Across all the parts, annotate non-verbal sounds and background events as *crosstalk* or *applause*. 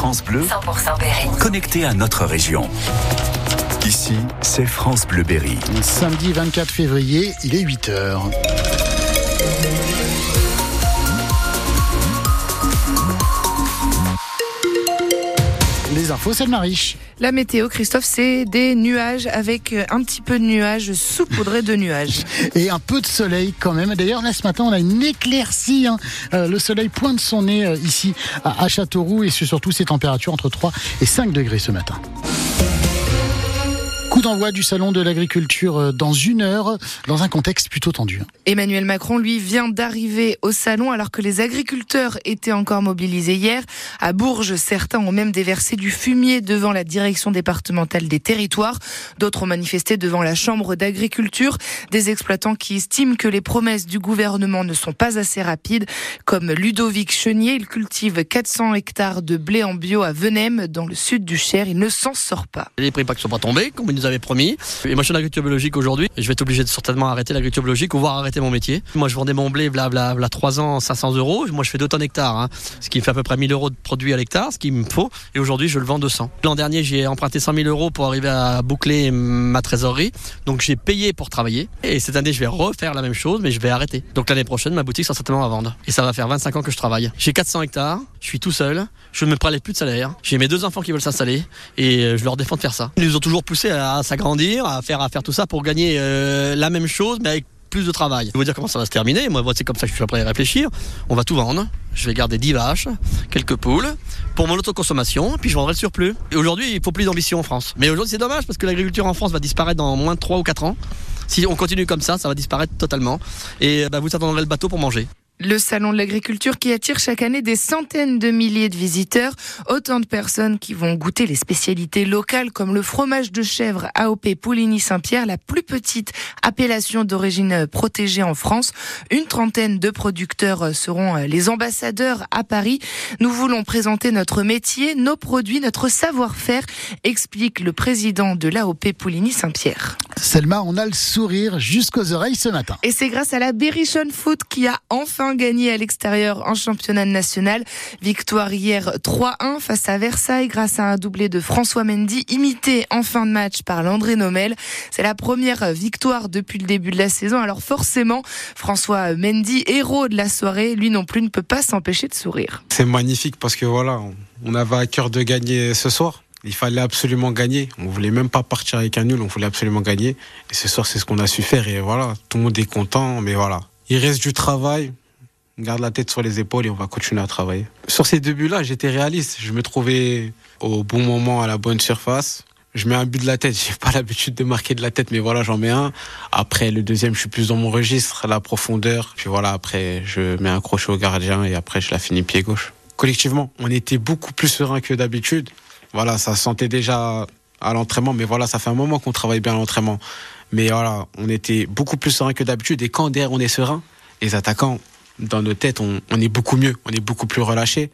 France Bleu, 100% Berry. Connecté à notre région. Ici, c'est France Bleu Berry. Samedi 24 février, il est 8 infos, c'est le Mariche. La météo, Christophe, c'est des nuages avec euh, un petit peu de nuages saupoudrés de nuages. *laughs* Et un peu de soleil quand même. D'ailleurs, là, ce matin, on a une éclaircie. Hein. Euh, le soleil pointe son nez euh, ici à Châteauroux et surtout ces températures entre 3 et 5 degrés ce matin. D'envoi du salon de l'agriculture euh, dans une heure, dans un contexte plutôt tendu. Emmanuel Macron, lui, vient d'arriver au salon alors que les agriculteurs étaient encore mobilisés hier. À Bourges, certains ont même déversé du fumier devant la direction départementale des territoires. D'autres ont manifesté devant la chambre d'agriculture. Des exploitants qui estiment que les promesses du gouvernement ne sont pas assez rapides, comme Ludovic Chenier. Il cultive 400 hectares de blé en bio à Venem, dans le sud du Cher. Il ne s'en sort pas. Les prix pas sont pas tombés, comme nous promis. Et moi, je suis en agriculture biologique aujourd'hui. Je vais être obligé de certainement arrêter l'agriculture biologique ou voir arrêter mon métier. Moi, je vendais mon blé, blabla, bla, 3 ans, 500 euros. Moi, je fais 2 tonnes hectares, hein, ce qui fait à peu près 1000 euros de produit à l'hectare, ce qu'il me faut. Et aujourd'hui, je le vends 200. L'an dernier, j'ai emprunté 100 000 euros pour arriver à boucler ma trésorerie. Donc, j'ai payé pour travailler. Et cette année, je vais refaire la même chose, mais je vais arrêter. Donc, l'année prochaine, ma boutique sera certainement à vendre. Et ça va faire 25 ans que je travaille. J'ai 400 hectares. Je suis tout seul. Je ne me prélève plus de salaire. J'ai mes deux enfants qui veulent s'installer et je leur défends de faire ça. Ils nous ont toujours poussé à s'agrandir, à faire, tout ça pour gagner euh, la même chose, mais avec plus de travail. Je vais vous dire comment ça va se terminer. Moi, c'est comme ça que je suis prêt à réfléchir. On va tout vendre. Je vais garder 10 vaches, quelques poules pour mon autoconsommation, puis je vendrai le surplus. Et aujourd'hui, il faut plus d'ambition en France. Mais aujourd'hui, c'est dommage parce que l'agriculture en France va disparaître dans moins de 3 ou 4 ans. Si on continue comme ça, ça va disparaître totalement. Et bah, vous attendrez le bateau pour manger. Le salon de l'agriculture qui attire chaque année des centaines de milliers de visiteurs, autant de personnes qui vont goûter les spécialités locales comme le fromage de chèvre AOP Pouligny-Saint-Pierre, la plus petite appellation d'origine protégée en France. Une trentaine de producteurs seront les ambassadeurs à Paris. Nous voulons présenter notre métier, nos produits, notre savoir-faire, explique le président de l'AOP Pouligny-Saint-Pierre. Selma, on a le sourire jusqu'aux oreilles ce matin. Et c'est grâce à la Berrichon Foot qui a enfin gagné à l'extérieur en championnat national. Victoire hier 3-1 face à Versailles grâce à un doublé de François Mendy, imité en fin de match par Landré Nomel. C'est la première victoire depuis le début de la saison. Alors forcément, François Mendy, héros de la soirée, lui non plus ne peut pas s'empêcher de sourire. C'est magnifique parce que voilà, on avait à cœur de gagner ce soir. Il fallait absolument gagner. On voulait même pas partir avec un nul, on voulait absolument gagner. Et ce soir, c'est ce qu'on a su faire. Et voilà, tout le monde est content, mais voilà. Il reste du travail. Garde la tête sur les épaules et on va continuer à travailler. Sur ces deux buts-là, j'étais réaliste. Je me trouvais au bon moment à la bonne surface. Je mets un but de la tête. *laughs* J'ai pas l'habitude de marquer de la tête, mais voilà, j'en mets un. Après, le deuxième, je suis plus dans mon registre, la profondeur. Puis voilà, après, je mets un crochet au gardien et après, je la finis pied gauche. Collectivement, on était beaucoup plus serein que d'habitude. Voilà, ça sentait déjà à l'entraînement, mais voilà, ça fait un moment qu'on travaille bien à l'entraînement. Mais voilà, on était beaucoup plus serein que d'habitude. Et quand derrière on est serein, les attaquants, dans nos têtes, on, est beaucoup mieux, on est beaucoup plus relâché.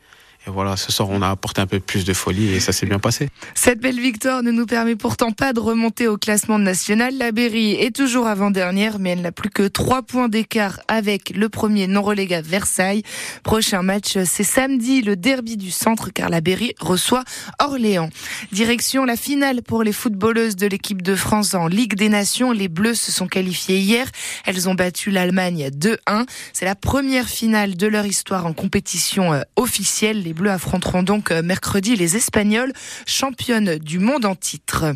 Et voilà, ce soir, on a apporté un peu plus de folie et ça s'est bien passé. Cette belle victoire ne nous permet pourtant pas de remonter au classement national. La Berry est toujours avant-dernière, mais elle n'a plus que trois points d'écart avec le premier non relégable Versailles. Prochain match, c'est samedi, le derby du centre, car la Berry reçoit Orléans. Direction la finale pour les footballeuses de l'équipe de France en Ligue des Nations. Les Bleus se sont qualifiées hier. Elles ont battu l'Allemagne 2-1. C'est la première finale de leur histoire en compétition euh, officielle. Bleus affronteront donc euh, mercredi les Espagnols, championnes du monde en titre.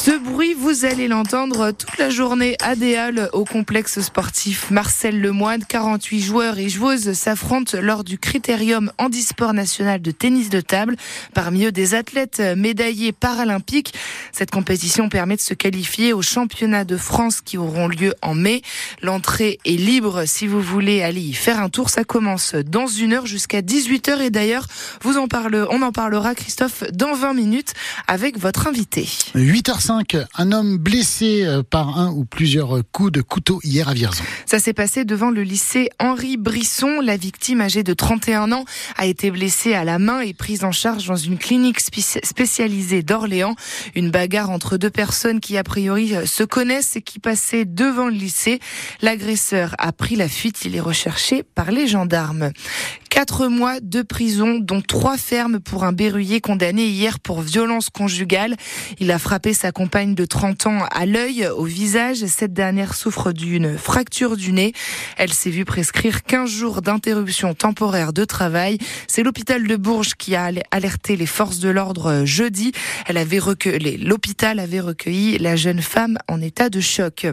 Ce bruit, vous allez l'entendre toute la journée à Déal au complexe sportif Marcel Lemoine. 48 joueurs et joueuses s'affrontent lors du critérium handisport national de tennis de table. Parmi eux, des athlètes médaillés paralympiques. Cette compétition permet de se qualifier aux championnats de France qui auront lieu en mai. L'entrée est libre si vous voulez aller y faire un tour. Ça commence dans une heure jusqu'à 18 heures et d'ailleurs, vous en parle, on en parlera, Christophe, dans 20 minutes avec votre invité. 8h un homme blessé euh, par un ou plusieurs coups de couteau hier à Vierzon. Ça s'est passé devant le lycée Henri Brisson. La victime âgée de 31 ans a été blessée à la main et prise en charge dans une clinique spécialisée d'Orléans. Une bagarre entre deux personnes qui a priori euh, se connaissent et qui passaient devant le lycée. L'agresseur a pris la fuite. Il est recherché par les gendarmes. Quatre mois de prison, dont trois fermes pour un berruyer condamné hier pour violence conjugale. Il a frappé sa compagne de 30 ans à l'œil, au visage. Cette dernière souffre d'une fracture du nez. Elle s'est vue prescrire 15 jours d'interruption temporaire de travail. C'est l'hôpital de Bourges qui a alerté les forces de l'ordre jeudi. L'hôpital avait recueilli la jeune femme en état de choc.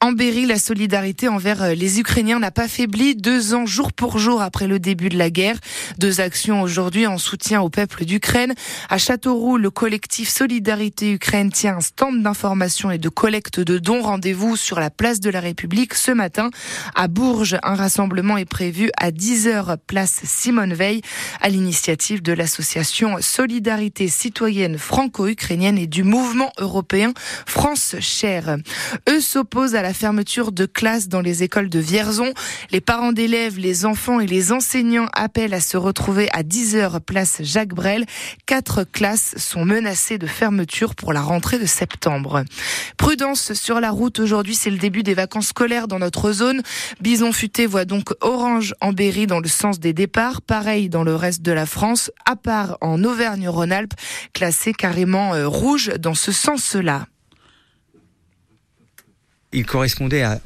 En Berry, la solidarité envers euh, les Ukrainiens n'a pas faibli deux ans jour pour jour après le début de la guerre. Deux actions aujourd'hui en soutien au peuple d'Ukraine. À Châteauroux, le collectif Solidarité Ukraine tient un stand d'information et de collecte de dons. Rendez-vous sur la place de la République ce matin. À Bourges, un rassemblement est prévu à 10h place Simone Veil à l'initiative de l'association Solidarité citoyenne franco-ukrainienne et du mouvement européen France Cher. Eux Pose à la fermeture de classes dans les écoles de Vierzon. Les parents d'élèves, les enfants et les enseignants appellent à se retrouver à 10h place Jacques Brel. Quatre classes sont menacées de fermeture pour la rentrée de septembre. Prudence sur la route. Aujourd'hui, c'est le début des vacances scolaires dans notre zone. Bison Futé voit donc orange en Berry dans le sens des départs. Pareil dans le reste de la France, à part en Auvergne-Rhône-Alpes, classé carrément euh, rouge dans ce sens-là il correspondait à